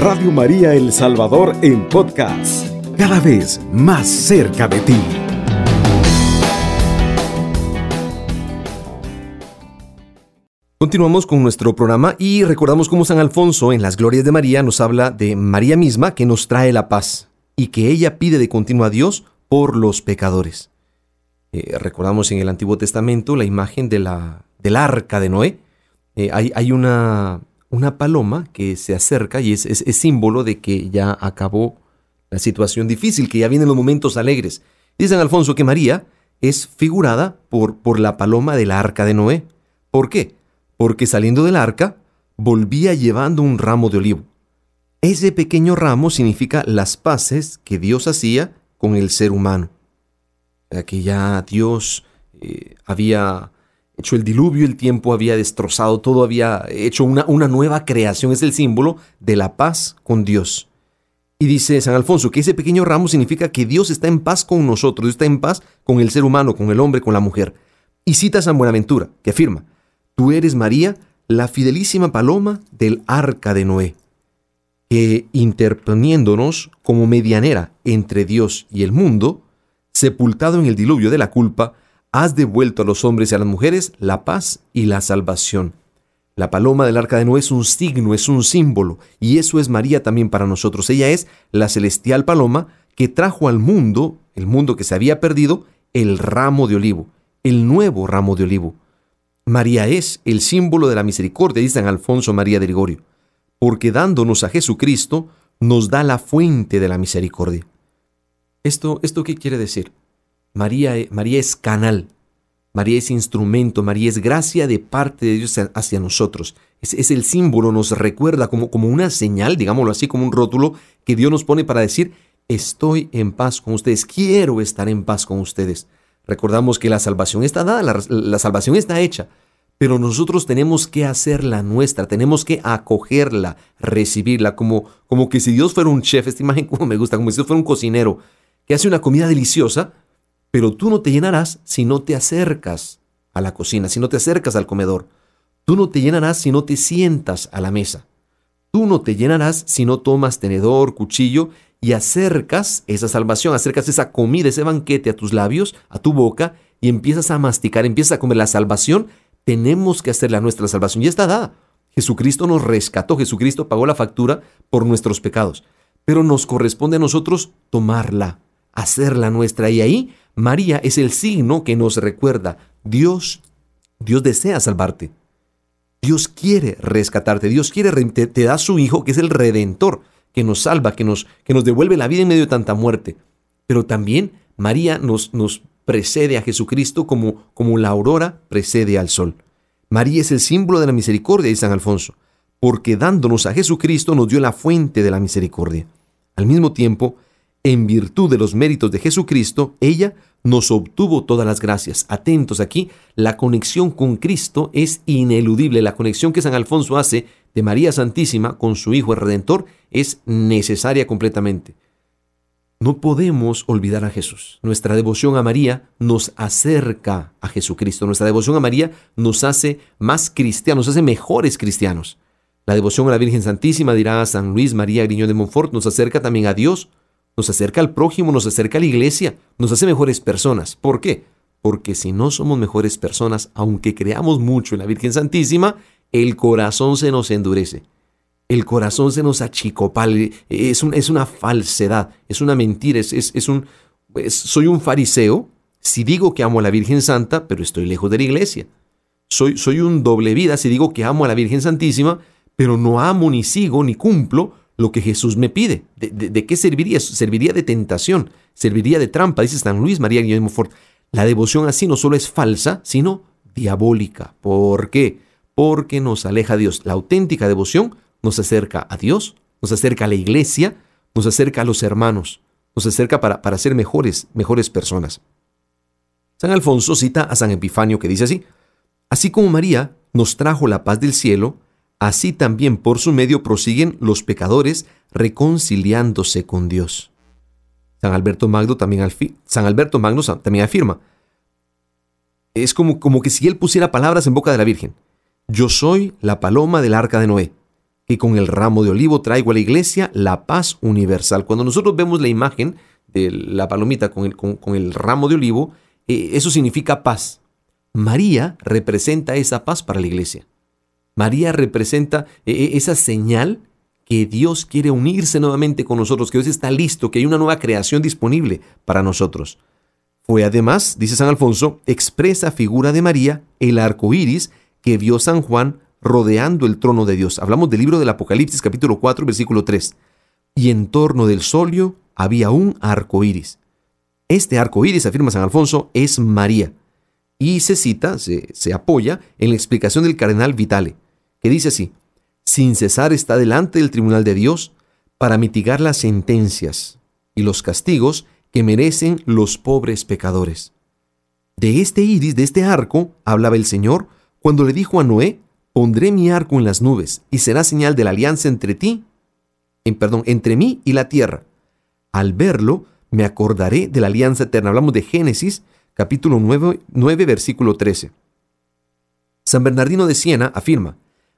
Radio María El Salvador en podcast, cada vez más cerca de ti. Continuamos con nuestro programa y recordamos cómo San Alfonso en las Glorias de María nos habla de María misma que nos trae la paz y que ella pide de continuo a Dios por los pecadores. Eh, recordamos en el Antiguo Testamento la imagen de la, del arca de Noé. Eh, hay, hay una, una, paloma que se acerca y es, es, símbolo de que ya acabó la situación difícil, que ya vienen los momentos alegres. Dice San Alfonso que María es figurada por, por la paloma del arca de Noé. ¿Por qué? porque saliendo del arca volvía llevando un ramo de olivo. Ese pequeño ramo significa las paces que Dios hacía con el ser humano. Que ya Dios eh, había hecho el diluvio, el tiempo había destrozado todo, había hecho una, una nueva creación, es el símbolo de la paz con Dios. Y dice San Alfonso que ese pequeño ramo significa que Dios está en paz con nosotros, Dios está en paz con el ser humano, con el hombre, con la mujer. Y cita San Buenaventura, que afirma, Tú eres María, la fidelísima paloma del arca de Noé, que interponiéndonos como medianera entre Dios y el mundo, sepultado en el diluvio de la culpa, has devuelto a los hombres y a las mujeres la paz y la salvación. La paloma del arca de Noé es un signo, es un símbolo, y eso es María también para nosotros. Ella es la celestial paloma que trajo al mundo, el mundo que se había perdido, el ramo de olivo, el nuevo ramo de olivo. María es el símbolo de la misericordia, dice San Alfonso María de Gregorio, porque dándonos a Jesucristo nos da la fuente de la misericordia. ¿Esto, esto qué quiere decir? María, María es canal, María es instrumento, María es gracia de parte de Dios hacia nosotros. Es, es, el símbolo, nos recuerda como, como una señal, digámoslo así, como un rótulo que Dios nos pone para decir, estoy en paz con ustedes, quiero estar en paz con ustedes. Recordamos que la salvación está dada, la, la, salvación está hecha, pero nosotros tenemos que hacerla nuestra, tenemos que acogerla, recibirla, como, como que si Dios fuera un chef, esta imagen como me gusta, como si Dios fuera un cocinero que hace una comida deliciosa, pero tú no te llenarás si no te acercas a la cocina, si no te acercas al comedor. Tú no te llenarás si no te sientas a la mesa. Tú no te llenarás si no tomas tenedor, cuchillo y acercas esa salvación, acercas esa comida, ese banquete a tus labios, a tu boca, y empiezas a masticar, empiezas a comer la salvación, tenemos que hacer la nuestra salvación. Ya está dada. Jesucristo nos rescató, Jesucristo pagó la factura por nuestros pecados, pero nos corresponde a nosotros tomarla, hacerla nuestra. Y ahí María es el signo que nos recuerda, Dios, Dios desea salvarte. Dios quiere rescatarte, Dios quiere, te, da su Hijo que es el Redentor que nos salva, que nos, que nos devuelve la vida en medio de tanta muerte. Pero también María nos, nos precede a Jesucristo como, como la aurora precede al sol. María es el símbolo de la misericordia de San Alfonso, porque dándonos a Jesucristo nos dio la fuente de la misericordia. Al mismo tiempo, en virtud de los méritos de Jesucristo, ella nos obtuvo todas las gracias. Atentos aquí, la conexión con Cristo es ineludible. La conexión que San Alfonso hace de María Santísima con su Hijo el Redentor es necesaria completamente. No podemos olvidar a Jesús. Nuestra devoción a María nos acerca a Jesucristo. Nuestra devoción a María nos hace más cristianos, nos hace mejores cristianos. La devoción a la Virgen Santísima, dirá San Luis María Griñón de Montfort, nos acerca también a Dios, nos acerca al prójimo, nos acerca a la iglesia, nos hace mejores personas. ¿Por qué? Porque si no somos mejores personas, aunque creamos mucho en la Virgen Santísima, el corazón se nos endurece. El corazón se nos achicopala. Es, es una falsedad, es una mentira, es, es, un... soy un fariseo si digo que amo a la Virgen Santa, pero estoy lejos de la iglesia. Soy, soy un doble vida si digo que amo a la Virgen Santísima, pero no amo ni sigo ni cumplo lo que Jesús me pide. ¿De, qué serviría? Serviría de tentación, serviría de trampa, dice San Luis María Guillermo Fort. La devoción así no solo es falsa, sino diabólica. ¿Por qué? porque nos aleja a Dios. La auténtica devoción nos acerca a Dios, nos acerca a la iglesia, nos acerca a los hermanos, nos acerca para, para ser mejores, mejores personas. San Alfonso cita a San Epifanio que dice así, así como María nos trajo la paz del cielo, así también por su medio prosiguen los pecadores reconciliándose con Dios. San Alberto Magno también, San Alberto Magno también afirma, es como, como que si él pusiera palabras en boca de la Virgen. Yo soy la paloma del arca de Noé, que con el ramo de olivo traigo a la iglesia la paz universal. Cuando nosotros vemos la imagen de la palomita con el, con, el ramo de olivo, eh, eso significa paz. María representa esa paz para la iglesia. María representa eh, eh, esa señal que Dios quiere unirse nuevamente con nosotros, que Dios está listo, que hay una nueva creación disponible para nosotros. Fue además, dice San Alfonso, expresa figura de María el arco iris que vio San Juan rodeando el trono de Dios. Hablamos del libro del Apocalipsis, capítulo 4, versículo 3. Y en torno del solio había un arco iris. Este arco iris, afirma San Alfonso, es María. Y se cita, se, apoya en la explicación del cardenal Vitale, que dice así: Sin cesar está delante del tribunal de Dios para mitigar las sentencias y los castigos que merecen los pobres pecadores. De este iris, de este arco, hablaba el Señor cuando le dijo a Noé Pondré mi arco en las nubes y será señal de la alianza entre ti, en, perdón, entre mí y la tierra. Al verlo, me acordaré de la alianza eterna. Hablamos de Génesis, capítulo 9, 9 versículo 13. San Bernardino de Siena afirma,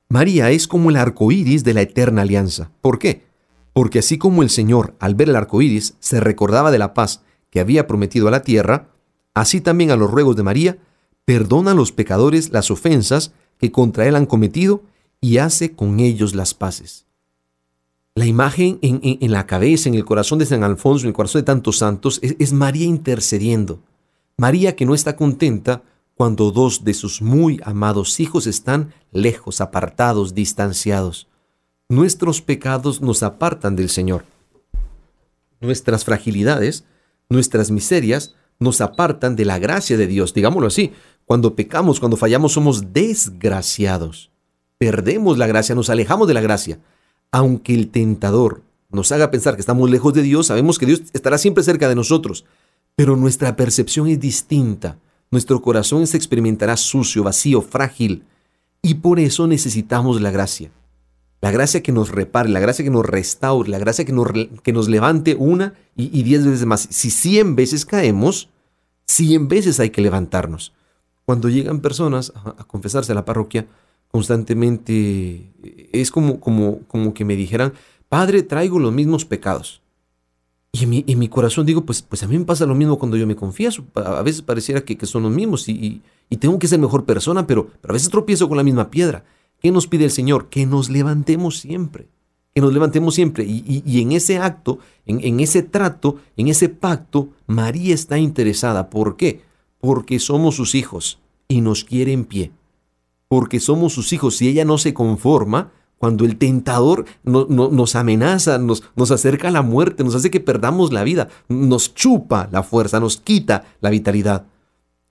María es como el arco iris de la eterna alianza. ¿Por qué? Porque así como el Señor, al ver el arco iris, se recordaba de la paz que había prometido a la tierra, así también a los ruegos de María, perdona a los pecadores las ofensas que contra él han cometido y hace con ellos las paces. La imagen en, la cabeza, en el corazón de San Alfonso, en el corazón de tantos santos, es, es María intercediendo. María que no está contenta cuando dos de sus muy amados hijos están lejos, apartados, distanciados. Nuestros pecados nos apartan del Señor. Nuestras fragilidades, nuestras miserias, nos apartan de la gracia de Dios, digámoslo así. Cuando pecamos, cuando fallamos, somos desgraciados. Perdemos la gracia, nos alejamos de la gracia. Aunque el tentador nos haga pensar que estamos lejos de Dios, sabemos que Dios estará siempre cerca de nosotros. Pero nuestra percepción es distinta. Nuestro corazón se experimentará sucio, vacío, frágil. Y por eso necesitamos la gracia. La gracia que nos repare, la gracia que nos restaure, la gracia que nos, que nos levante una y, diez veces más. Si cien veces caemos, cien veces hay que levantarnos. Cuando llegan personas a, confesarse a la parroquia, constantemente es como, como, como que me dijeran, Padre, traigo los mismos pecados. Y en mi, corazón digo, pues, pues a mí me pasa lo mismo cuando yo me confieso. A veces pareciera que, que son los mismos y, tengo que ser mejor persona, pero, pero a veces tropiezo con la misma piedra. ¿Qué nos pide el Señor? Que nos levantemos siempre. Que nos levantemos siempre. Y, en ese acto, en, en ese trato, en ese pacto, María está interesada. ¿Por qué? porque somos sus hijos y nos quiere en pie. Porque somos sus hijos. Si ella no se conforma, cuando el tentador nos amenaza, nos, acerca a la muerte, nos hace que perdamos la vida, nos chupa la fuerza, nos quita la vitalidad.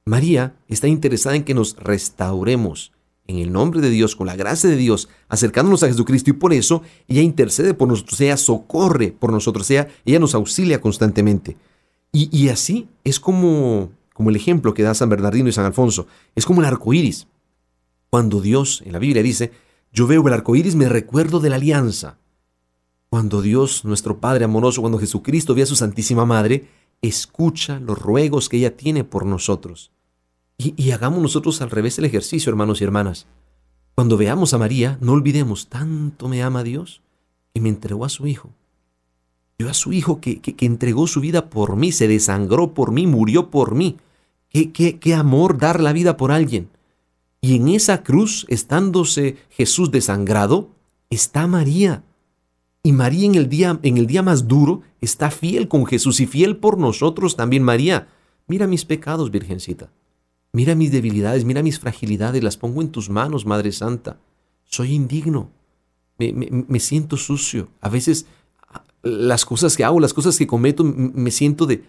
María está interesada en que nos restauremos en el nombre de Dios, con la gracia de Dios, acercándonos a Jesucristo y por eso ella intercede por nosotros, ella socorre por nosotros, ella, ella nos auxilia constantemente. Y, y así es como como el ejemplo que da San Bernardino y San Alfonso. Es como el arco iris. Cuando Dios en la Biblia dice, yo veo el arco iris, me recuerdo de la alianza. Cuando Dios, nuestro Padre amoroso, cuando Jesucristo ve a su Santísima Madre, escucha los ruegos que ella tiene por nosotros. Y, hagamos nosotros al revés el ejercicio, hermanos y hermanas. Cuando veamos a María, no olvidemos, tanto me ama Dios que me entregó a su Hijo a su Hijo que, que, entregó su vida por mí, se desangró por mí, murió por mí. Qué, qué, qué amor dar la vida por alguien. Y en esa cruz, estándose Jesús desangrado, está María. Y María en el día, en el día más duro está fiel con Jesús y fiel por nosotros también. María, mira mis pecados, Virgencita. Mira mis debilidades, mira mis fragilidades, las pongo en tus manos, Madre Santa. Soy indigno, me, me, siento sucio. A veces las cosas que hago, las cosas que cometo, me siento de,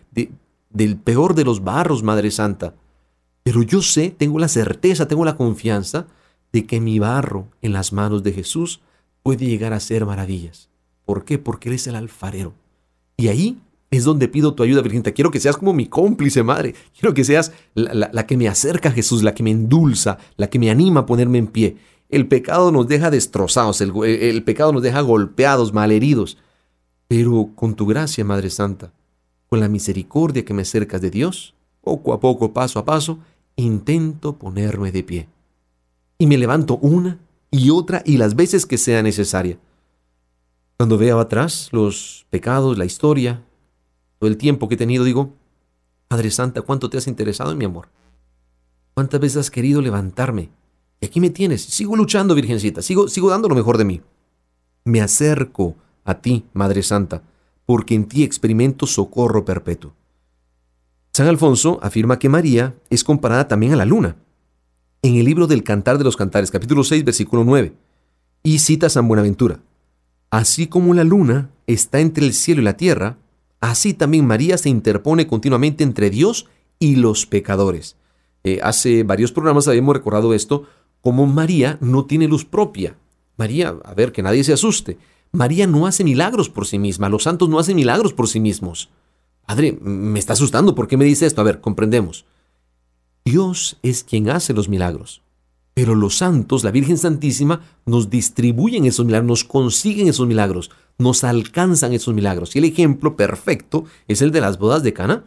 del peor de los barros, Madre Santa. Pero yo sé, tengo la certeza, tengo la confianza de que mi barro en las manos de Jesús puede llegar a ser maravillas. ¿Por qué? Porque Él es el alfarero. Y ahí es donde pido tu ayuda, Virgen. Quiero que seas como mi cómplice, Madre. Quiero que seas la, que me acerca a Jesús, la que me endulza, la que me anima a ponerme en pie. El pecado nos deja destrozados, el, el pecado nos deja golpeados, malheridos. Pero con tu gracia, Madre Santa, con la misericordia que me acercas de Dios, poco a poco, paso a paso, intento ponerme de pie. Y me levanto una y otra y las veces que sea necesaria. Cuando veo atrás los pecados, la historia, todo el tiempo que he tenido, digo, Madre Santa, ¿cuánto te has interesado en mi amor? ¿Cuántas veces has querido levantarme? Y aquí me tienes, sigo luchando, Virgencita, sigo, sigo dando lo mejor de mí. Me acerco a ti, Madre Santa, porque en ti experimento socorro perpetuo. San Alfonso afirma que María es comparada también a la luna, en el libro del Cantar de los Cantares, capítulo 6, versículo 9, y cita San Buenaventura. Así como la luna está entre el cielo y la tierra, así también María se interpone continuamente entre Dios y los pecadores. Eh, hace varios programas habíamos recordado esto, como María no tiene luz propia. María, a ver, que nadie se asuste. María no hace milagros por sí misma, los santos no hacen milagros por sí mismos. Padre, me está asustando, ¿por qué me dice esto? A ver, comprendemos. Dios es quien hace los milagros. Pero los santos, la Virgen Santísima, nos distribuyen esos milagros, nos consiguen esos milagros, nos alcanzan esos milagros. Y el ejemplo perfecto es el de las bodas de Cana.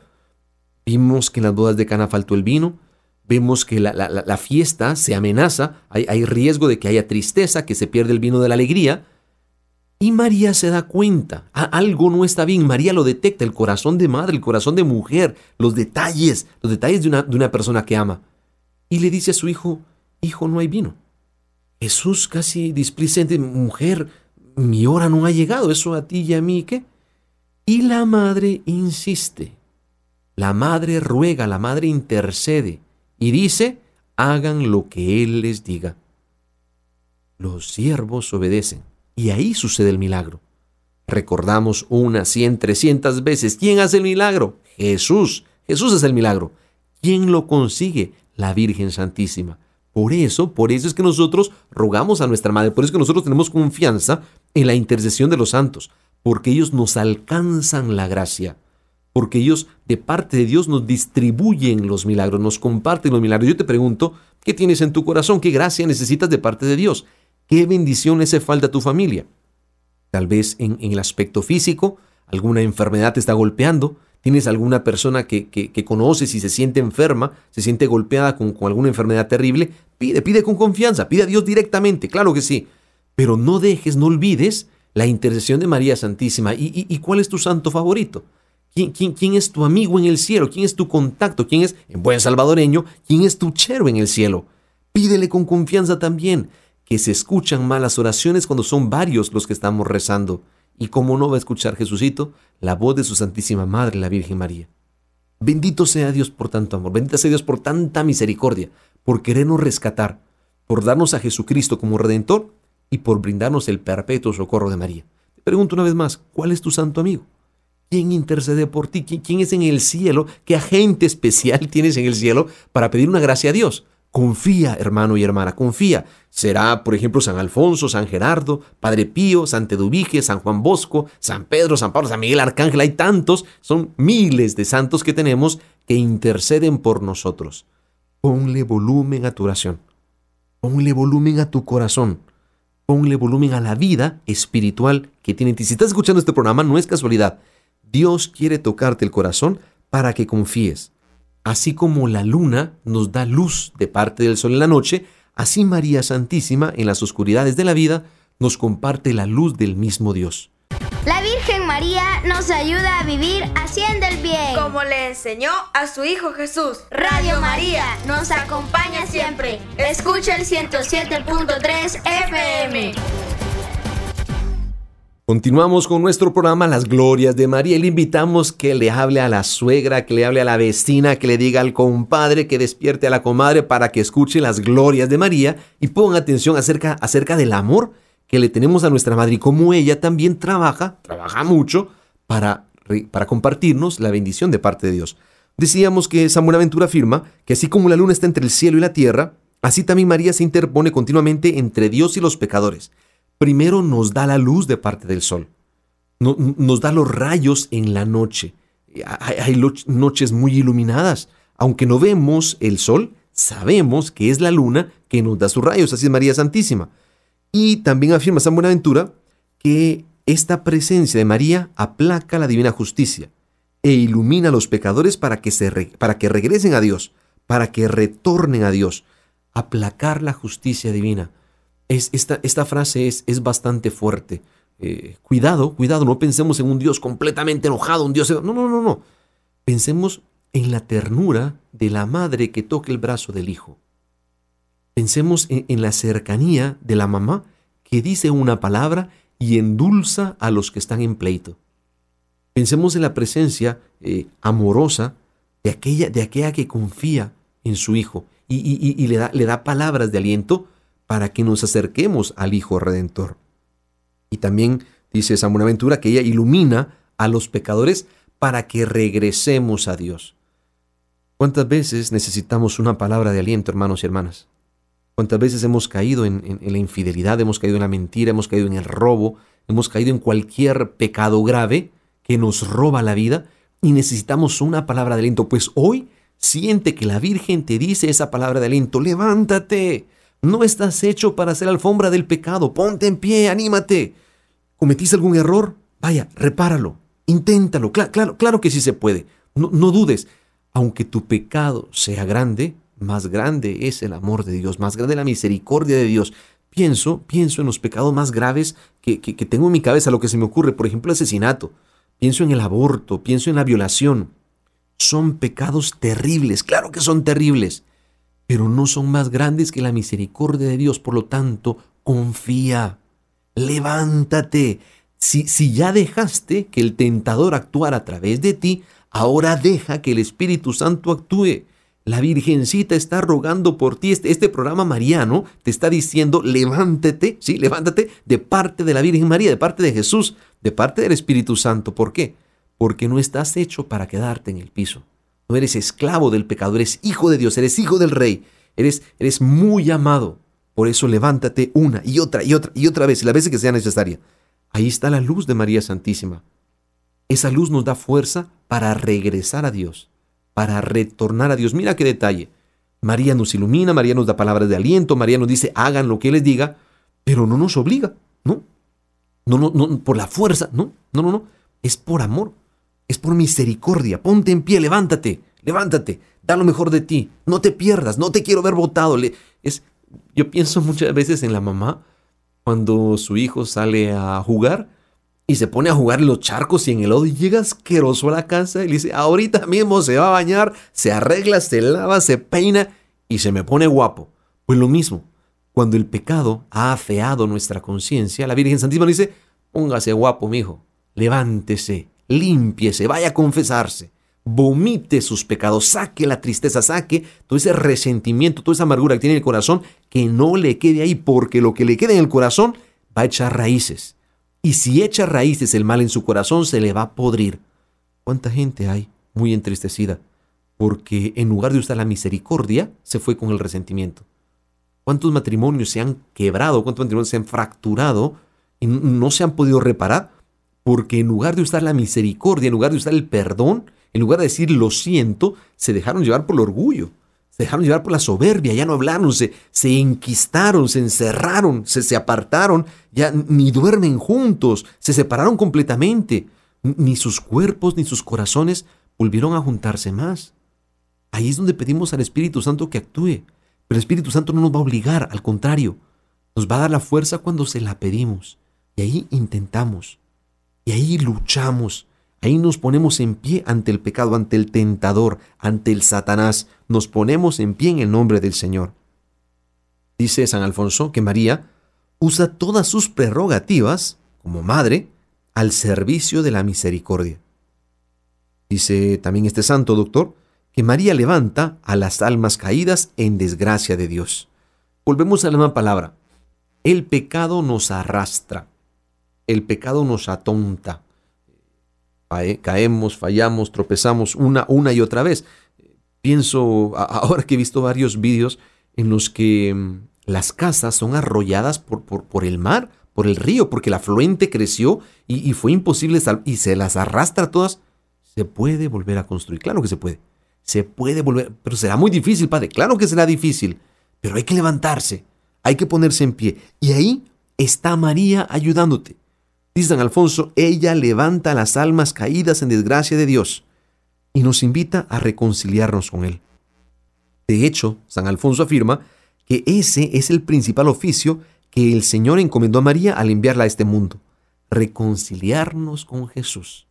Vimos que en las bodas de Cana faltó el vino, vemos que la, fiesta se amenaza, hay, hay riesgo de que haya tristeza, que se pierde el vino de la alegría, y María se da cuenta, algo no está bien, María lo detecta, el corazón de madre, el corazón de mujer, los detalles, los detalles de una, de una persona que ama. Y le dice a su hijo, hijo, no hay vino. Jesús casi displicente, mujer, mi hora no ha llegado, eso a ti y a mí, ¿qué? Y la madre insiste, la madre ruega, la madre intercede y dice, hagan lo que Él les diga. Los siervos obedecen. Y ahí sucede el milagro. Recordamos una, cien, trescientas veces. ¿Quién hace el milagro? Jesús. Jesús es el milagro. ¿Quién lo consigue? La Virgen Santísima. Por eso, por eso es que nosotros rogamos a nuestra Madre, por eso es que nosotros tenemos confianza en la intercesión de los santos, porque ellos nos alcanzan la gracia, porque ellos de parte de Dios nos distribuyen los milagros, nos comparten los milagros. Yo te pregunto, ¿qué tienes en tu corazón? ¿Qué gracia necesitas de parte de Dios? ¿Qué bendición hace falta a tu familia? Tal vez en, el aspecto físico, alguna enfermedad te está golpeando, tienes alguna persona que, que, conoces y se siente enferma, se siente golpeada con, alguna enfermedad terrible, pide, pide con confianza, pide a Dios directamente, claro que sí. Pero no dejes, no olvides la intercesión de María Santísima. ¿Y, cuál es tu santo favorito? ¿Quién, quién, quién es tu amigo en el cielo? ¿Quién es tu contacto? ¿Quién es, en buen salvadoreño, quién es tu chero en el cielo? Pídele con confianza también que se escuchan mal las oraciones cuando son varios los que estamos rezando. Y cómo no va a escuchar Jesucito la voz de su Santísima Madre, la Virgen María. Bendito sea Dios por tanto amor, bendito sea Dios por tanta misericordia, por querernos rescatar, por darnos a Jesucristo como Redentor y por brindarnos el perpetuo socorro de María. Te pregunto una vez más, ¿cuál es tu santo amigo? ¿Quién intercede por ti? ¿Quién es en el cielo? ¿Qué agente especial tienes en el cielo para pedir una gracia a Dios? Confía, hermano y hermana, confía. Será, por ejemplo, San Alfonso, San Gerardo, Padre Pío, San Tedubige, San Juan Bosco, San Pedro, San Pablo, San Miguel Arcángel. Hay tantos, son miles de santos que tenemos que interceden por nosotros. Ponle volumen a tu oración. Ponle volumen a tu corazón. Ponle volumen a la vida espiritual que tiene ti. Si estás escuchando este programa, no es casualidad. Dios quiere tocarte el corazón para que confíes Así como la luna nos da luz de parte del sol en la noche, así María Santísima en las oscuridades de la vida nos comparte la luz del mismo Dios. La Virgen María nos ayuda a vivir haciendo el bien. Como le enseñó a su Hijo Jesús. Radio María nos acompaña siempre. Escucha el 107.3 FM. Continuamos con nuestro programa Las Glorias de María le invitamos que le hable a la suegra, que le hable a la vecina, que le diga al compadre, que despierte a la comadre para que escuche las glorias de María y ponga atención acerca, acerca del amor que le tenemos a nuestra madre y cómo ella también trabaja, trabaja mucho para, para compartirnos la bendición de parte de Dios. Decíamos que San Buenaventura afirma que así como la luna está entre el cielo y la tierra, así también María se interpone continuamente entre Dios y los pecadores primero nos da la luz de parte del sol, nos da los rayos en la noche. Hay, noches muy iluminadas. Aunque no vemos el sol, sabemos que es la luna que nos da sus rayos, así es María Santísima. Y también afirma San Buenaventura que esta presencia de María aplaca la divina justicia e ilumina a los pecadores para que, se para que regresen a Dios, para que retornen a Dios. Aplacar la justicia divina. Es, esta, esta frase es, es bastante fuerte. Eh, cuidado, cuidado, no pensemos en un Dios completamente enojado, un Dios... No, no, no, no. Pensemos en la ternura de la madre que toca el brazo del hijo. Pensemos en, la cercanía de la mamá que dice una palabra y endulza a los que están en pleito. Pensemos en la presencia eh, amorosa de aquella, de aquella que confía en su hijo y, le, da, le da palabras de aliento para que nos acerquemos al Hijo Redentor. Y también dice San Buenaventura que ella ilumina a los pecadores para que regresemos a Dios. ¿Cuántas veces necesitamos una palabra de aliento, hermanos y hermanas? ¿Cuántas veces hemos caído en, la infidelidad, hemos caído en la mentira, hemos caído en el robo, hemos caído en cualquier pecado grave que nos roba la vida y necesitamos una palabra de aliento? Pues hoy siente que la Virgen te dice esa palabra de aliento, levántate, no estás hecho para ser alfombra del pecado, ponte en pie, anímate. ¿Cometiste algún error? Vaya, repáralo, inténtalo, claro, claro, que sí se puede, no, no dudes aunque tu pecado sea grande, más grande es el amor de Dios, más grande la misericordia de Dios. Pienso, pienso en los pecados más graves que, tengo en mi cabeza, lo que se me ocurre, por ejemplo, el asesinato. Pienso en el aborto, pienso en la violación. Son pecados terribles, claro que son terribles, pero no son más grandes que la misericordia de Dios. Por lo tanto, confía, levántate. Si, si ya dejaste que el tentador actuara a través de ti, Ahora deja que el Espíritu Santo actúe. La Virgencita está rogando por ti. Este, este, programa mariano te está diciendo, levántate, sí, levántate de parte de la Virgen María, de parte de Jesús, de parte del Espíritu Santo. ¿Por qué? Porque no estás hecho para quedarte en el piso. No eres esclavo del pecado, eres hijo de Dios, eres hijo del Rey, eres, eres muy amado. Por eso levántate una y otra y otra y otra vez, y las veces que sea necesaria. Ahí está la luz de María Santísima. Esa luz nos da fuerza para regresar a Dios, para retornar a Dios. Mira qué detalle. María nos ilumina, María nos da palabras de aliento, María nos dice hagan lo que les diga, pero no nos obliga, ¿no? No, no, no, por la fuerza, no, no, no, no. Es por amor, es por misericordia. Ponte en pie, levántate, levántate, da lo mejor de ti, no te pierdas, no te quiero ver botado. Es, yo pienso muchas veces en la mamá cuando su hijo sale a jugar y se pone a jugar en los charcos y en el lodo y llega asqueroso a la casa y le dice, ahorita mismo se va a bañar, se arregla, se lava, se peina y se me pone guapo. Pues lo mismo, cuando el pecado ha afeado nuestra conciencia, la Virgen Santísima dice, póngase guapo, mijo, levántese, límpiese, vaya a confesarse, vomite sus pecados, saque la tristeza, saque todo ese resentimiento, toda esa amargura que tiene en el corazón, que no le quede ahí, porque lo que le quede en el corazón va a echar raíces y si echa raíces el mal en su corazón, se le va a podrir. ¿Cuánta gente hay muy entristecida? Porque en lugar de usar la misericordia, se fue con el resentimiento. ¿Cuántos matrimonios se han quebrado? ¿Cuántos matrimonios se han fracturado y no se han podido reparar? Porque en lugar de usar la misericordia, en lugar de usar el perdón, en lugar de decir lo siento, se dejaron llevar por el orgullo se dejaron llevar por la soberbia, ya no hablaron, se, se enquistaron, se encerraron, se, se apartaron, ya ni duermen juntos, se separaron completamente. Ni sus cuerpos ni sus corazones volvieron a juntarse más. Ahí es donde pedimos al Espíritu Santo que actúe. Pero el Espíritu Santo no nos va a obligar, al contrario, nos va a dar la fuerza cuando se la pedimos. Y ahí intentamos. Y ahí luchamos. Ahí nos ponemos en pie ante el pecado, ante el tentador, ante el Satanás. Nos ponemos en pie en el nombre del Señor. Dice San Alfonso que María usa todas sus prerrogativas como madre al servicio de la misericordia. Dice también este santo doctor que María levanta a las almas caídas en desgracia de Dios. Volvemos a la misma palabra. El pecado nos arrastra. El pecado nos atonta caemos, fallamos, tropezamos una, una y otra vez. Pienso, ahora que he visto varios vídeos en los que mm, las casas son arrolladas por, por, el mar, por el río, porque el afluente creció y, fue imposible y se las arrastra todas. Se puede volver a construir, claro que se puede. Se puede volver, pero será muy difícil, padre. Claro que será difícil, pero hay que levantarse, hay que ponerse en pie. Y ahí está María ayudándote. Dice San Alfonso, ella levanta las almas caídas en desgracia de Dios y nos invita a reconciliarnos con Él. De hecho, San Alfonso afirma que ese es el principal oficio que el Señor encomendó a María al enviarla a este mundo. Reconciliarnos con Jesús.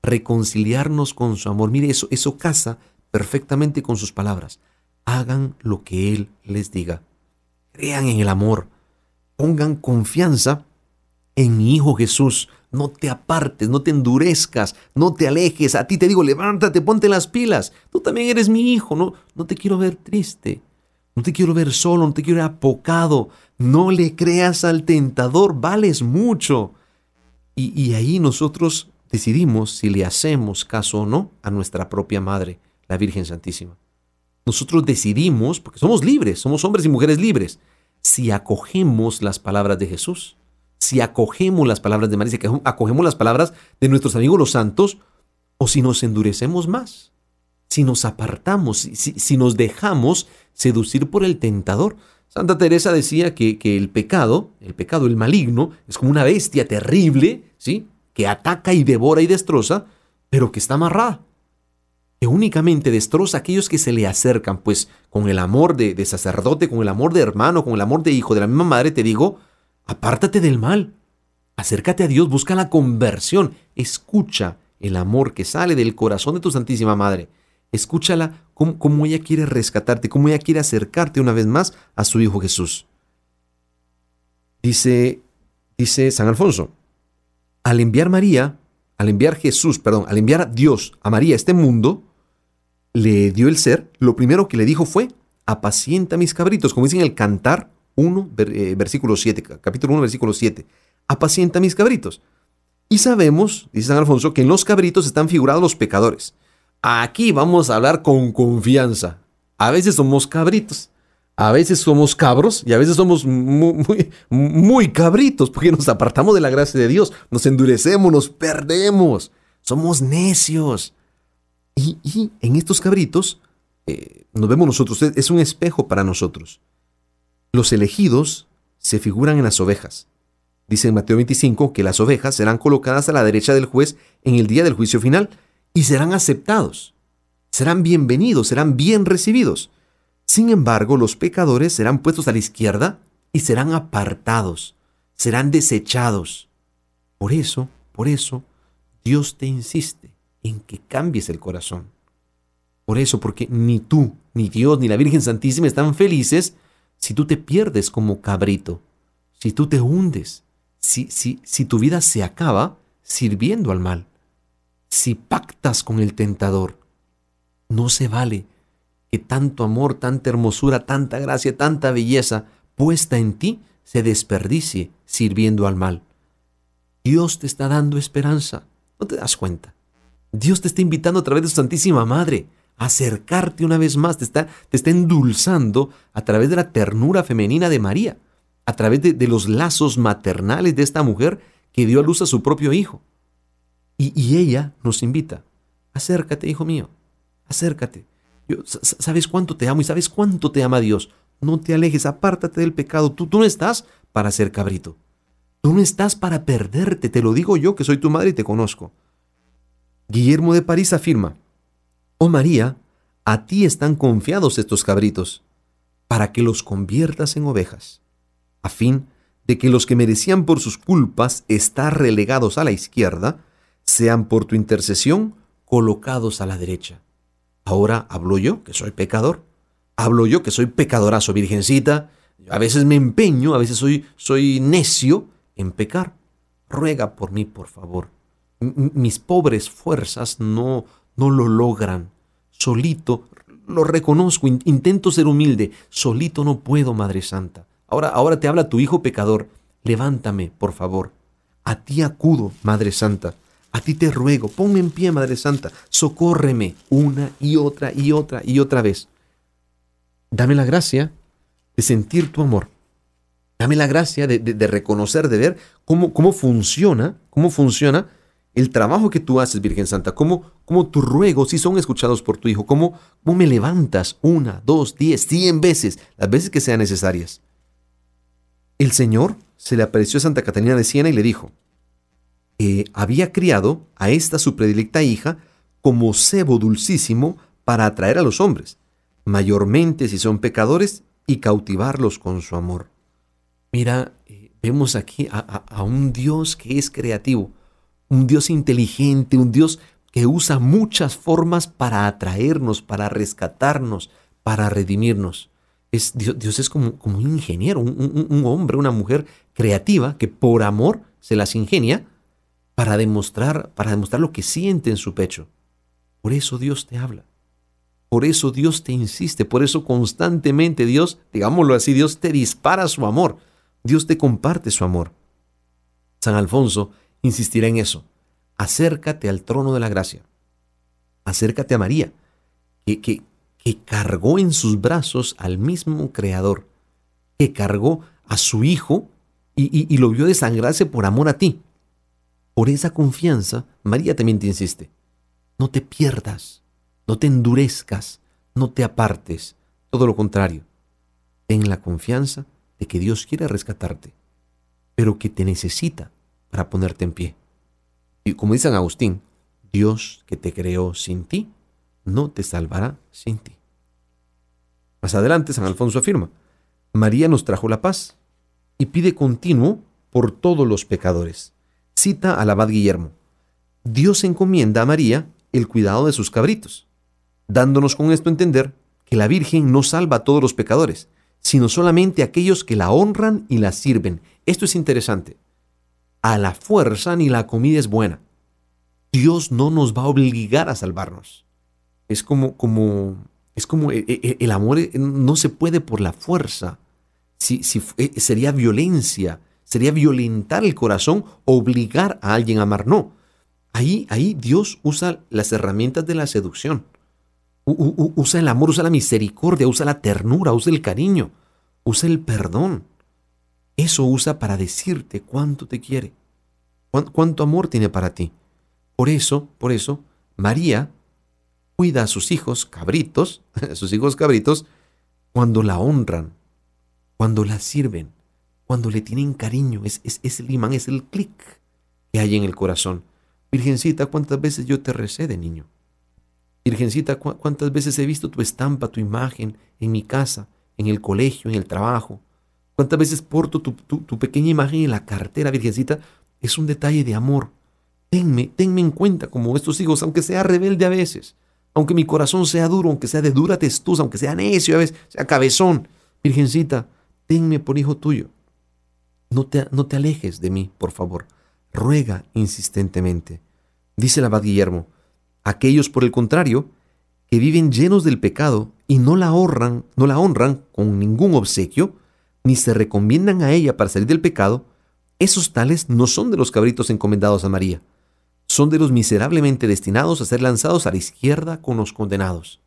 Reconciliarnos con su amor. Mire, eso, eso casa perfectamente con sus palabras. Hagan lo que Él les diga. Crean en el amor. Pongan confianza en mi Hijo Jesús. No te apartes, no te endurezcas, no te alejes. A ti te digo, levántate, ponte las pilas. Tú también eres mi hijo, no, no te quiero ver triste. No te quiero ver solo, no te quiero ver apocado. No le creas al tentador, vales mucho. Y, y ahí nosotros decidimos si le hacemos caso o no a nuestra propia madre, la Virgen Santísima. Nosotros decidimos, porque somos libres, somos hombres y mujeres libres, si acogemos las palabras de Jesús si acogemos las palabras de María, si acogemos las palabras de nuestros amigos los santos, o si nos endurecemos más, si nos apartamos, si, si nos dejamos seducir por el tentador. Santa Teresa decía que, que, el pecado, el pecado, el maligno, es como una bestia terrible, ¿sí? Que ataca y devora y destroza, pero que está amarrada. Que únicamente destroza a aquellos que se le acercan, pues con el amor de, de sacerdote, con el amor de hermano, con el amor de hijo de la misma madre, te digo, Apártate del mal. Acércate a Dios, busca la conversión. Escucha el amor que sale del corazón de tu Santísima Madre. Escúchala como, ella quiere rescatarte, como ella quiere acercarte una vez más a su Hijo Jesús. Dice, dice San Alfonso, al enviar María, al enviar Jesús, perdón, al enviar a Dios a María a este mundo, le dio el ser, lo primero que le dijo fue, apacienta mis cabritos, como dice en el cantar 1, eh, versículo 7, capítulo 1, versículo 7. Apacienta mis cabritos. Y sabemos, dice San Alfonso, que en los cabritos están figurados los pecadores. Aquí vamos a hablar con confianza. A veces somos cabritos, a veces somos cabros y a veces somos muy, muy, cabritos porque nos apartamos de la gracia de Dios, nos endurecemos, nos perdemos, somos necios. Y, en estos cabritos eh, nos vemos nosotros, es un espejo para nosotros. Los elegidos se figuran en las ovejas. Dice en Mateo 25 que las ovejas serán colocadas a la derecha del juez en el día del juicio final y serán aceptados, serán bienvenidos, serán bien recibidos. Sin embargo, los pecadores serán puestos a la izquierda y serán apartados, serán desechados. Por eso, por eso, Dios te insiste en que cambies el corazón. Por eso, porque ni tú, ni Dios, ni la Virgen Santísima están felices si tú te pierdes como cabrito, si tú te hundes, si, si, si tu vida se acaba sirviendo al mal, si pactas con el tentador, no se vale que tanto amor, tanta hermosura, tanta gracia, tanta belleza puesta en ti se desperdicie sirviendo al mal. Dios te está dando esperanza, ¿no te das cuenta? Dios te está invitando a través de su Santísima Madre acercarte una vez más, te está, te está endulzando a través de la ternura femenina de María, a través de, los lazos maternales de esta mujer que dio a luz a su propio hijo. Y, ella nos invita, acércate, hijo mío, acércate. ¿Sabes cuánto te amo y sabes cuánto te ama Dios? No te alejes, apártate del pecado. Tú no estás para ser cabrito. Tú no estás para perderte, te lo digo yo que soy tu madre y te conozco. Guillermo de París afirma, Oh María, a ti están confiados estos cabritos, para que los conviertas en ovejas, a fin de que los que merecían por sus culpas estar relegados a la izquierda, sean por tu intercesión colocados a la derecha. Ahora hablo yo, que soy pecador. Hablo yo, que soy pecadorazo, virgencita. A veces me empeño, a veces soy, soy necio en pecar. Ruega por mí, por favor. mis pobres fuerzas no, no lo logran. Solito, lo reconozco, intento ser humilde. Solito no puedo, Madre Santa. Ahora, ahora te habla tu hijo pecador. Levántame, por favor. A ti acudo, Madre Santa. A ti te ruego, ponme en pie, Madre Santa. Socórreme una y otra y otra y otra vez. Dame la gracia de sentir tu amor. Dame la gracia de, de reconocer, de ver cómo, cómo funciona, cómo funciona el trabajo que tú haces, Virgen Santa, cómo, cómo tus ruegos sí son escuchados por tu Hijo, cómo, cómo me levantas una, dos, diez, cien veces, las veces que sean necesarias. El Señor se le apareció a Santa Catalina de Siena y le dijo, que había criado a esta su predilecta hija como cebo dulcísimo para atraer a los hombres, mayormente si son pecadores, y cautivarlos con su amor. Mira, eh, vemos aquí a, un Dios que es creativo, un Dios inteligente, un Dios que usa muchas formas para atraernos, para rescatarnos, para redimirnos. Es, Dios, es como, como, un ingeniero, un, un, hombre, una mujer creativa que por amor se las ingenia para demostrar, para demostrar lo que siente en su pecho. Por eso Dios te habla. Por eso Dios te insiste, por eso constantemente Dios, digámoslo así, Dios te dispara su amor, Dios te comparte su amor. San Alfonso insistirá en eso. Acércate al trono de la gracia. Acércate a María, que, que, que cargó en sus brazos al mismo Creador, que cargó a su Hijo y, y lo vio desangrarse por amor a ti. Por esa confianza, María también te insiste. No te pierdas, no te endurezcas, no te apartes, todo lo contrario. Ten la confianza de que Dios quiere rescatarte, pero que te necesita para ponerte en pie. Y como dice San Agustín, Dios que te creó sin ti, no te salvará sin ti. Más adelante, San Alfonso afirma, María nos trajo la paz y pide continuo por todos los pecadores. Cita al abad Guillermo, Dios encomienda a María el cuidado de sus cabritos dándonos con esto a entender que la Virgen no salva a todos los pecadores, sino solamente a aquellos que la honran y la sirven. Esto es interesante. A la fuerza ni la comida es buena. Dios no nos va a obligar a salvarnos. Es como, como, es como eh, eh, eh, el, amor no se puede por la fuerza. Si, si, sería violencia, sería violentar el corazón, obligar a alguien a amar. No. Ahí, ahí Dios usa las herramientas de la seducción usa el amor, usa la misericordia, usa la ternura, usa el cariño, usa el perdón. Eso usa para decirte cuánto te quiere, cuánto amor tiene para ti. Por eso, por eso, María cuida a sus hijos cabritos, a sus hijos cabritos, cuando la honran, cuando la sirven, cuando le tienen cariño. Es, es, el imán, es el clic que hay en el corazón. Virgencita, ¿cuántas veces yo te recé de niño? Virgencita, ¿cuántas veces he visto tu estampa, tu imagen en mi casa, en el colegio, en el trabajo? ¿Cuántas veces porto tu, pequeña imagen en la cartera, Virgencita? Es un detalle de amor. Tenme, tenme en cuenta como estos hijos, aunque sea rebelde a veces, aunque mi corazón sea duro, aunque sea de dura testuza, aunque sea necio a veces, sea cabezón. Virgencita, tenme por hijo tuyo. No te, no te alejes de mí, por favor. Ruega insistentemente. Dice el abad Guillermo, Aquellos, por el contrario, que viven llenos del pecado y no la honran, no la honran con ningún obsequio, ni se recomiendan a ella para salir del pecado, esos tales no son de los cabritos encomendados a María, son de los miserablemente destinados a ser lanzados a la izquierda con los condenados.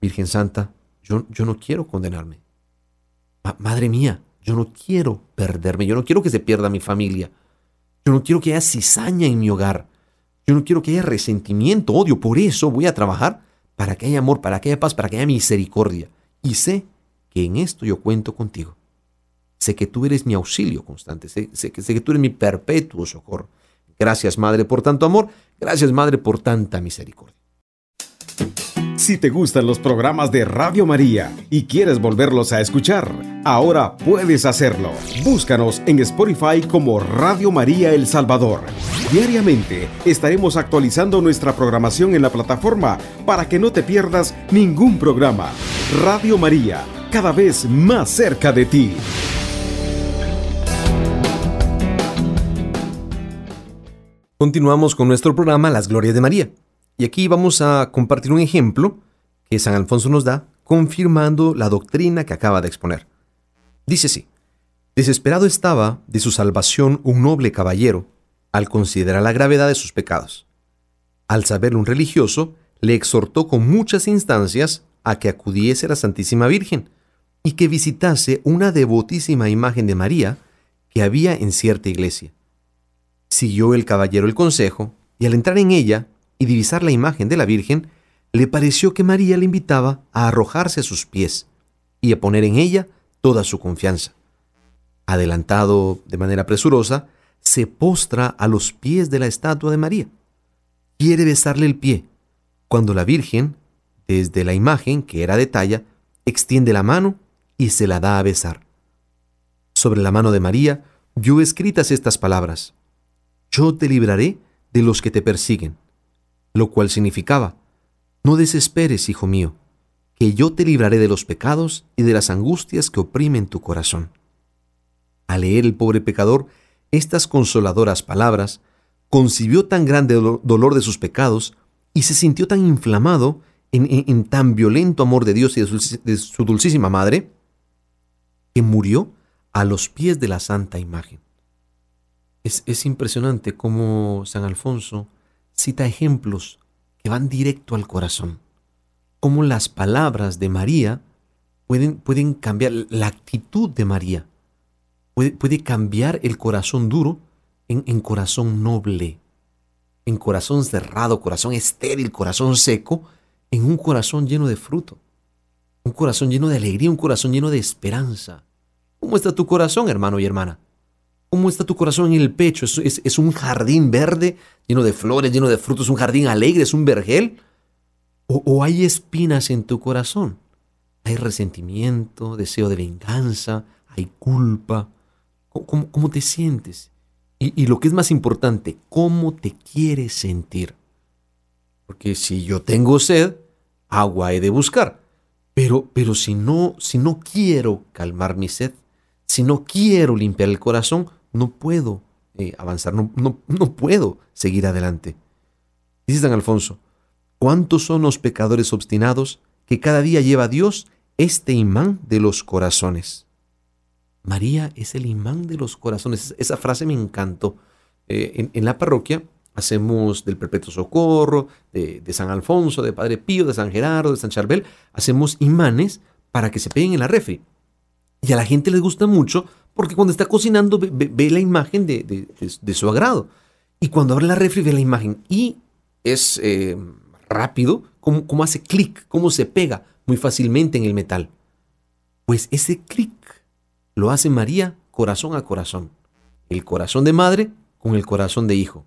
Virgen Santa, yo, no quiero condenarme. madre mía, yo no quiero perderme, yo no quiero que se pierda mi familia, yo no quiero que haya cizaña en mi hogar, yo no quiero que haya resentimiento, odio. Por eso voy a trabajar para que haya amor, para que haya paz, para que haya misericordia. Y sé que en esto yo cuento contigo. Sé que tú eres mi auxilio constante. Sé, que, que tú eres mi perpetuo socorro. Gracias, Madre, por tanto amor. Gracias, Madre, por tanta misericordia. Si te gustan los programas de Radio María y quieres volverlos a escuchar, ahora puedes hacerlo. Búscanos en Spotify como Radio María El Salvador. Diariamente estaremos actualizando nuestra programación en la plataforma para que no te pierdas ningún programa. Radio María, cada vez más cerca de ti. Continuamos con nuestro programa Las Glorias de María. Y aquí vamos a compartir un ejemplo que San Alfonso nos da, confirmando la doctrina que acaba de exponer. Dice así, desesperado estaba de su salvación un noble caballero al considerar la gravedad de sus pecados. Al saberlo un religioso, le exhortó con muchas instancias a que acudiese a la Santísima Virgen y que visitase una devotísima imagen de María que había en cierta iglesia. Siguió el caballero el consejo y al entrar en ella y divisar la imagen de la Virgen, le pareció que María le invitaba a arrojarse a sus pies y a poner en ella toda su confianza. Adelantado de manera presurosa, se postra a los pies de la estatua de María. Quiere besarle el pie, cuando la Virgen, desde la imagen, que era de talla, extiende la mano y se la da a besar. sobre la mano de María, vio escritas estas palabras, Yo te libraré de los que te persiguen, lo cual significaba, No desesperes, hijo mío, que yo te libraré de los pecados y de las angustias que oprimen tu corazón. Al leer el pobre pecador estas consoladoras palabras, concibió tan grande dolor de sus pecados y se sintió tan inflamado en, tan violento amor de Dios y de su, dulcísima madre, que murió a los pies de la santa imagen. Es, es impresionante cómo San Alfonso cita ejemplos que van directo al corazón, cómo las palabras de María pueden, pueden cambiar la actitud de María, puede, puede cambiar el corazón duro en, en corazón noble, en corazón cerrado, corazón estéril, corazón seco, en un corazón lleno de fruto, un corazón lleno de alegría, un corazón lleno de esperanza. ¿Cómo está tu corazón, hermano y hermana? ¿Cómo está tu corazón en el pecho? ¿Es, un jardín verde, lleno de flores, lleno de frutos, un jardín alegre, es un vergel? ¿O, hay espinas en tu corazón? Hay resentimiento, deseo de venganza, hay culpa. ¿Cómo, te sientes? Y, y lo que es más importante, ¿cómo te quieres sentir? Porque si yo tengo sed, agua he de buscar. Pero, pero si no, si no quiero calmar mi sed, si no quiero limpiar el corazón, no puedo eh, avanzar, no, no, no puedo seguir adelante. Dice San Alfonso, ¿cuántos son los pecadores obstinados que cada día lleva Dios este imán de los corazones? María es el imán de los corazones. Esa frase me encantó. Eh, en, la parroquia hacemos del Perpetuo Socorro, de, San Alfonso, de Padre Pío, de San Gerardo, de San Charbel, hacemos imanes para que se peguen en la refri. Y a la gente les gusta mucho porque cuando está cocinando ve, la imagen de, su agrado. Y cuando abre la refri ve la imagen y es eh, rápido cómo, hace clic, cómo se pega muy fácilmente en el metal. Pues ese clic lo hace María corazón a corazón. El corazón de madre con el corazón de hijo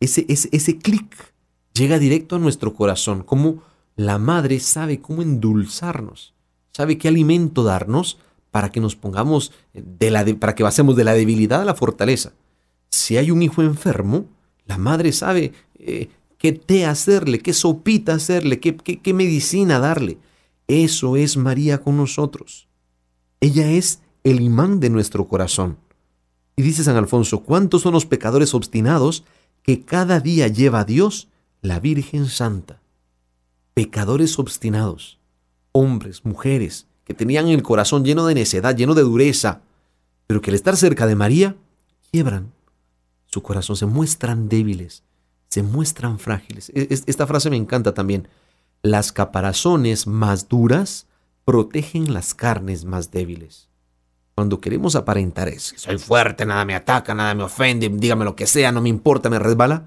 ese, ese, clic llega directo a nuestro corazón, como la madre sabe cómo endulzarnos, sabe qué alimento darnos para que nos pongamos de la para que pasemos de la debilidad a la fortaleza. Si hay un hijo enfermo, la madre sabe eh, qué té hacerle, qué sopita hacerle, qué, qué medicina darle. Eso es María con nosotros. Ella es el imán de nuestro corazón. Y dice San Alfonso, ¿cuántos son los pecadores obstinados que cada día lleva a Dios la Virgen Santa. Pecadores obstinados, hombres, mujeres, que tenían el corazón lleno de necedad, lleno de dureza, pero que al estar cerca de María, quiebran. Su corazón se muestran débiles, se muestran frágiles. E, esta frase me encanta también. Las caparazones más duras protegen las carnes más débiles. Cuando queremos aparentar es, soy fuerte, nada me ataca, nada me ofende, dígame lo que sea, no me importa, me resbala,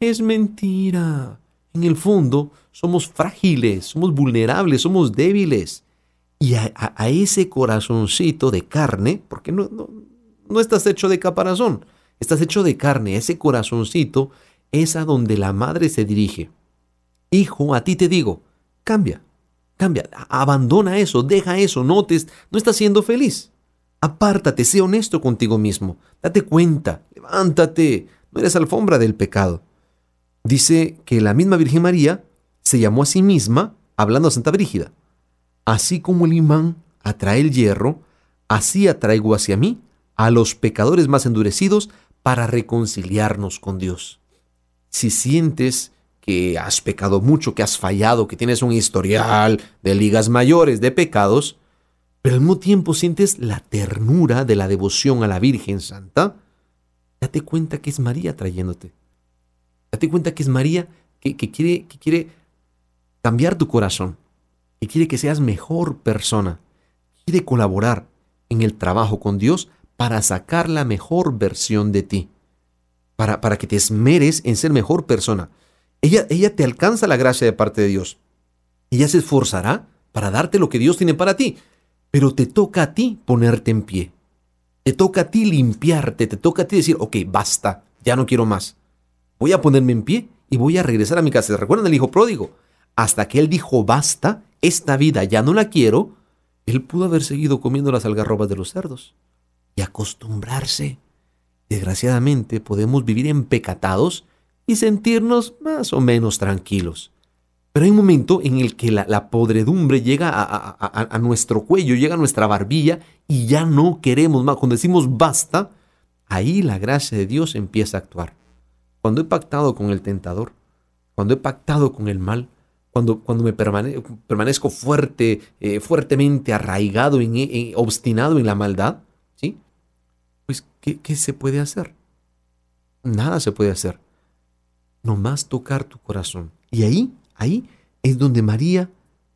es mentira. En el fondo somos frágiles, somos vulnerables, somos débiles. Y a, ese corazoncito de carne, porque no, no, no estás hecho de caparazón, estás hecho de carne, ese corazoncito es a donde la madre se dirige. Hijo, a ti te digo, cambia, cambia, abandona eso, deja eso, no, te, no estás siendo feliz. Apártate, sé honesto contigo mismo. Date cuenta, levántate. No eres alfombra del pecado. Dice que la misma Virgen María se llamó a sí misma hablando a Santa Brígida. Así como el imán atrae el hierro, así atraigo hacia mí a los pecadores más endurecidos para reconciliarnos con Dios. Si sientes que has pecado mucho, que has fallado, que tienes un historial de ligas mayores de pecados, pero al mismo tiempo sientes la ternura de la devoción a la Virgen Santa, date cuenta que es María trayéndote. Date cuenta que es María que, quiere, que quiere cambiar tu corazón, que quiere que seas mejor persona, quiere colaborar en el trabajo con Dios para sacar la mejor versión de ti, para, para que te esmeres en ser mejor persona. Ella, ella te alcanza la gracia de parte de Dios. Ella se esforzará para darte lo que Dios tiene para ti. Pero te toca a ti ponerte en pie. Te toca a ti limpiarte, te toca a ti decir, ok, basta, ya no quiero más. Voy a ponerme en pie y voy a regresar a mi casa. ¿Recuerdan el hijo pródigo? Hasta que él dijo, basta, esta vida ya no la quiero, él pudo haber seguido comiendo las algarrobas de los cerdos. y acostumbrarse. Desgraciadamente podemos vivir empecatados y sentirnos más o menos tranquilos. Pero hay un momento en el que la, podredumbre llega a, nuestro cuello, llega a nuestra barbilla y ya no queremos más. Cuando decimos basta, ahí la gracia de Dios empieza a actuar. Cuando he pactado con el tentador, cuando he pactado con el mal, cuando, cuando me permanezco fuerte, eh, fuertemente arraigado, en, obstinado en la maldad, ¿sí? Pues, ¿qué, ¿qué se puede hacer? Nada se puede hacer. Nomás tocar tu corazón. Y ahí Ahí es donde María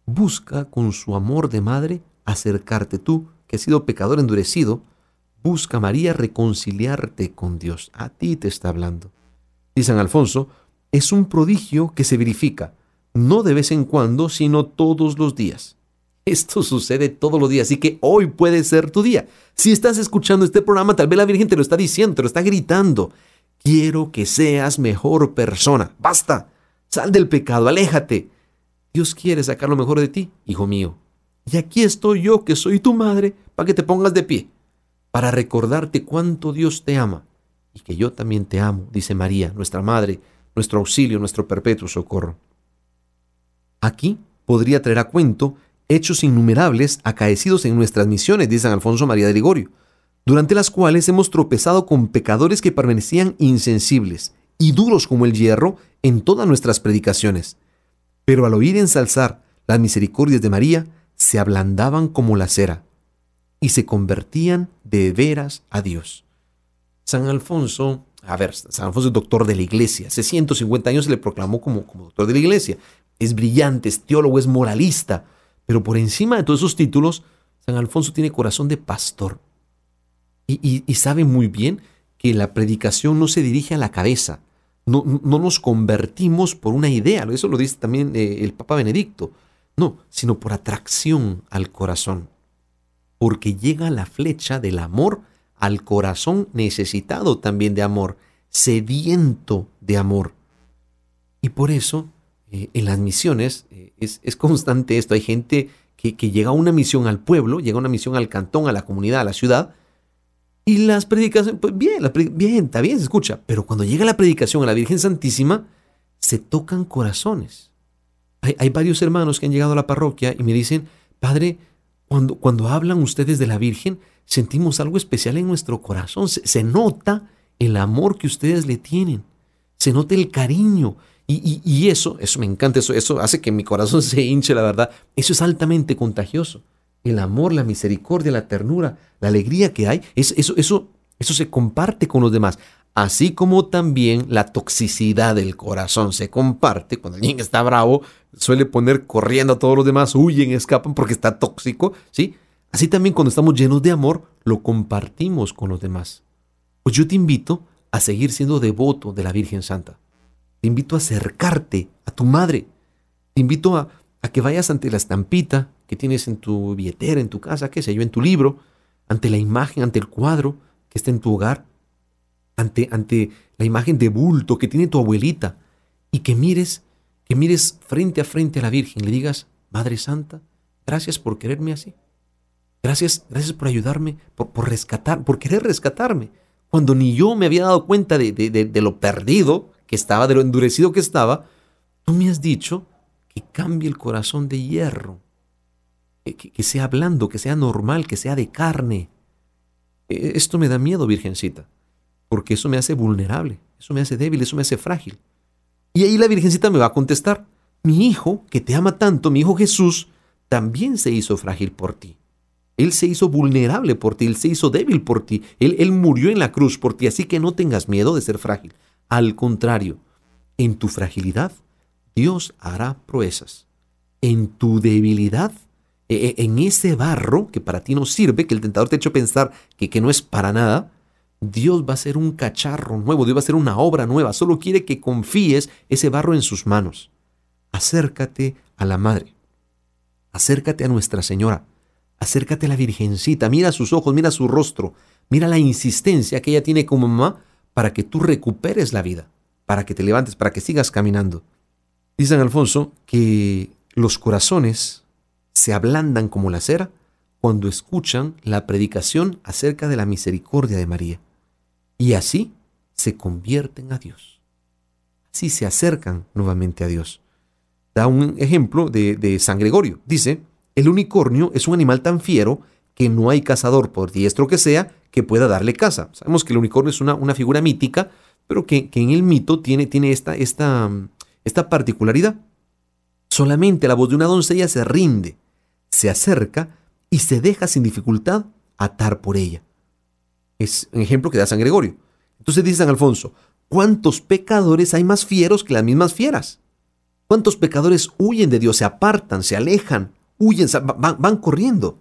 busca con su amor de madre acercarte. Tú, que has sido pecador endurecido, busca María reconciliarte con Dios. A ti te está hablando. Dice San Alfonso, es un prodigio que se verifica, no de vez en cuando, sino todos los días. Esto sucede todos los días, así que hoy puede ser tu día. Si estás escuchando este programa, tal vez la Virgen te lo está diciendo, te lo está gritando. Quiero que seas mejor persona. Basta. Sal del pecado, aléjate. Dios quiere sacar lo mejor de ti, hijo mío. Y aquí estoy yo, que soy tu madre, para que te pongas de pie, para recordarte cuánto Dios te ama y que yo también te amo, dice María, nuestra madre, nuestro auxilio, nuestro perpetuo socorro. Aquí podría traer a cuento hechos innumerables acaecidos en nuestras misiones, dice San Alfonso María de Ligorio, durante las cuales hemos tropezado con pecadores que permanecían insensibles y duros como el hierro en todas nuestras predicaciones. Pero al oír ensalzar las misericordias de María, se ablandaban como la cera y se convertían de veras a Dios. San Alfonso, a ver, San Alfonso es doctor de la iglesia, hace 150 años se le proclamó como, como doctor de la iglesia. Es brillante, es teólogo, es moralista, pero por encima de todos esos títulos, San Alfonso tiene corazón de pastor. Y, sabe muy bien que la predicación no se dirige a la cabeza, no, nos convertimos por una idea, eso lo dice también eh, el Papa Benedicto, no, sino por atracción al corazón, porque llega la flecha del amor al corazón necesitado también de amor, sediento de amor. Y por eso eh, en las misiones eh, es, constante esto, hay gente que, que llega a una misión al pueblo, llega a una misión al cantón, a la comunidad, a la ciudad, y las predicaciones, pues bien, bien, está bien, se escucha. Pero cuando llega la predicación a la Virgen Santísima, se tocan corazones. Hay, varios hermanos que han llegado a la parroquia y me dicen, Padre, cuando, cuando hablan ustedes de la Virgen, sentimos algo especial en nuestro corazón. Se, nota el amor que ustedes le tienen. Se nota el cariño. Y, eso, eso me encanta, eso, eso hace que mi corazón se hinche, la verdad. Eso es altamente contagioso el amor, la misericordia, la ternura, la alegría que hay, eso, eso, eso se comparte con los demás. Así como también la toxicidad del corazón se comparte. Cuando alguien está bravo, suele poner corriendo a todos los demás, huyen, escapan porque está tóxico, ¿sí? Así también cuando estamos llenos de amor, lo compartimos con los demás. Pues yo te invito a seguir siendo devoto de la Virgen Santa. Te invito a acercarte a tu madre. Te invito a, a que vayas ante la estampita que tienes en tu billetera, en tu casa, qué sé yo, en tu libro, ante la imagen, ante el cuadro que está en tu hogar, ante, ante la imagen de bulto que tiene tu abuelita, y que mires, que mires frente a frente a la Virgen, le digas, Madre Santa, gracias por quererme así. Gracias, gracias por ayudarme, por, por rescatar, por querer rescatarme. Cuando ni yo me había dado cuenta de, de, de lo perdido que estaba, de lo endurecido que estaba, tú me has dicho que cambie el corazón de hierro que, sea blando, que sea normal, que sea de carne. E, esto me da miedo, Virgencita, porque eso me hace vulnerable, eso me hace débil, eso me hace frágil. Y ahí la Virgencita me va a contestar, mi hijo, que te ama tanto, mi hijo Jesús, también se hizo frágil por ti. Él se hizo vulnerable por ti, Él se hizo débil por ti, Él, él murió en la cruz por ti, así que no tengas miedo de ser frágil. Al contrario, en tu fragilidad, Dios hará proezas. En tu debilidad, e, e, en ese barro que para ti no sirve, que el tentador te ha hecho pensar que, que no es para nada, Dios va a ser un cacharro nuevo, Dios va a ser una obra nueva. Solo quiere que confíes ese barro en sus manos. Acércate a la Madre. Acércate a Nuestra Señora. Acércate a la Virgencita. Mira sus ojos, mira su rostro. Mira la insistencia que ella tiene como mamá para que tú recuperes la vida, para que te levantes, para que sigas caminando. Dice San Alfonso que los corazones se ablandan como la cera cuando escuchan la predicación acerca de la misericordia de María. Y así se convierten a Dios. Así se acercan nuevamente a Dios. Da un ejemplo de, San Gregorio. Dice, el unicornio es un animal tan fiero que no hay cazador, por diestro que sea, que pueda darle caza. Sabemos que el unicornio es una, una figura mítica, pero que, en el mito tiene, tiene esta, esta, esta particularidad. Solamente la voz de una doncella se rinde, se acerca y se deja sin dificultad atar por ella. Es un ejemplo que da San Gregorio. Entonces dice San Alfonso, ¿cuántos pecadores hay más fieros que las mismas fieras? ¿Cuántos pecadores huyen de Dios, se apartan, se alejan, huyen, van, van corriendo,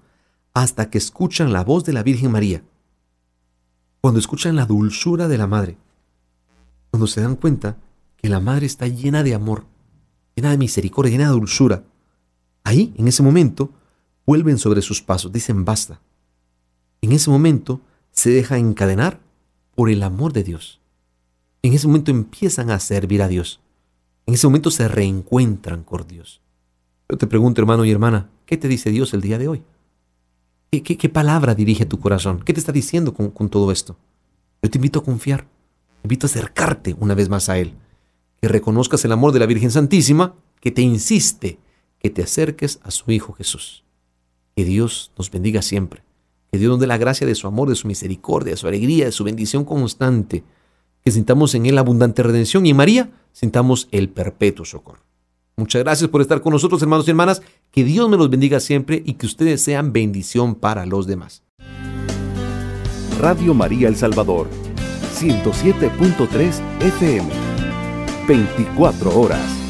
hasta que escuchan la voz de la Virgen María? Cuando escuchan la dulzura de la Madre, cuando se dan cuenta que la Madre está llena de amor, llena de misericordia, llena de dulzura, ahí, en ese momento, vuelven sobre sus pasos, dicen basta. En ese momento se deja encadenar por el amor de Dios. En ese momento empiezan a servir a Dios. En ese momento se reencuentran con Dios. Yo te pregunto, hermano y hermana, ¿qué te dice Dios el día de hoy? ¿Qué, palabra dirige tu corazón? ¿Qué te está diciendo con, con todo esto? Yo te invito a confiar, te invito a acercarte una vez más a Él, que reconozcas el amor de la Virgen Santísima, que te insiste que te acerques a su Hijo Jesús. Que Dios nos bendiga siempre. Que Dios nos dé la gracia de su amor, de su misericordia, de su alegría, de su bendición constante. Que sintamos en Él abundante redención y en María sintamos el perpetuo socorro. Muchas gracias por estar con nosotros, hermanos y hermanas. Que Dios me los bendiga siempre y que ustedes sean bendición para los demás. Radio María El Salvador, 107.3 FM, 24 horas.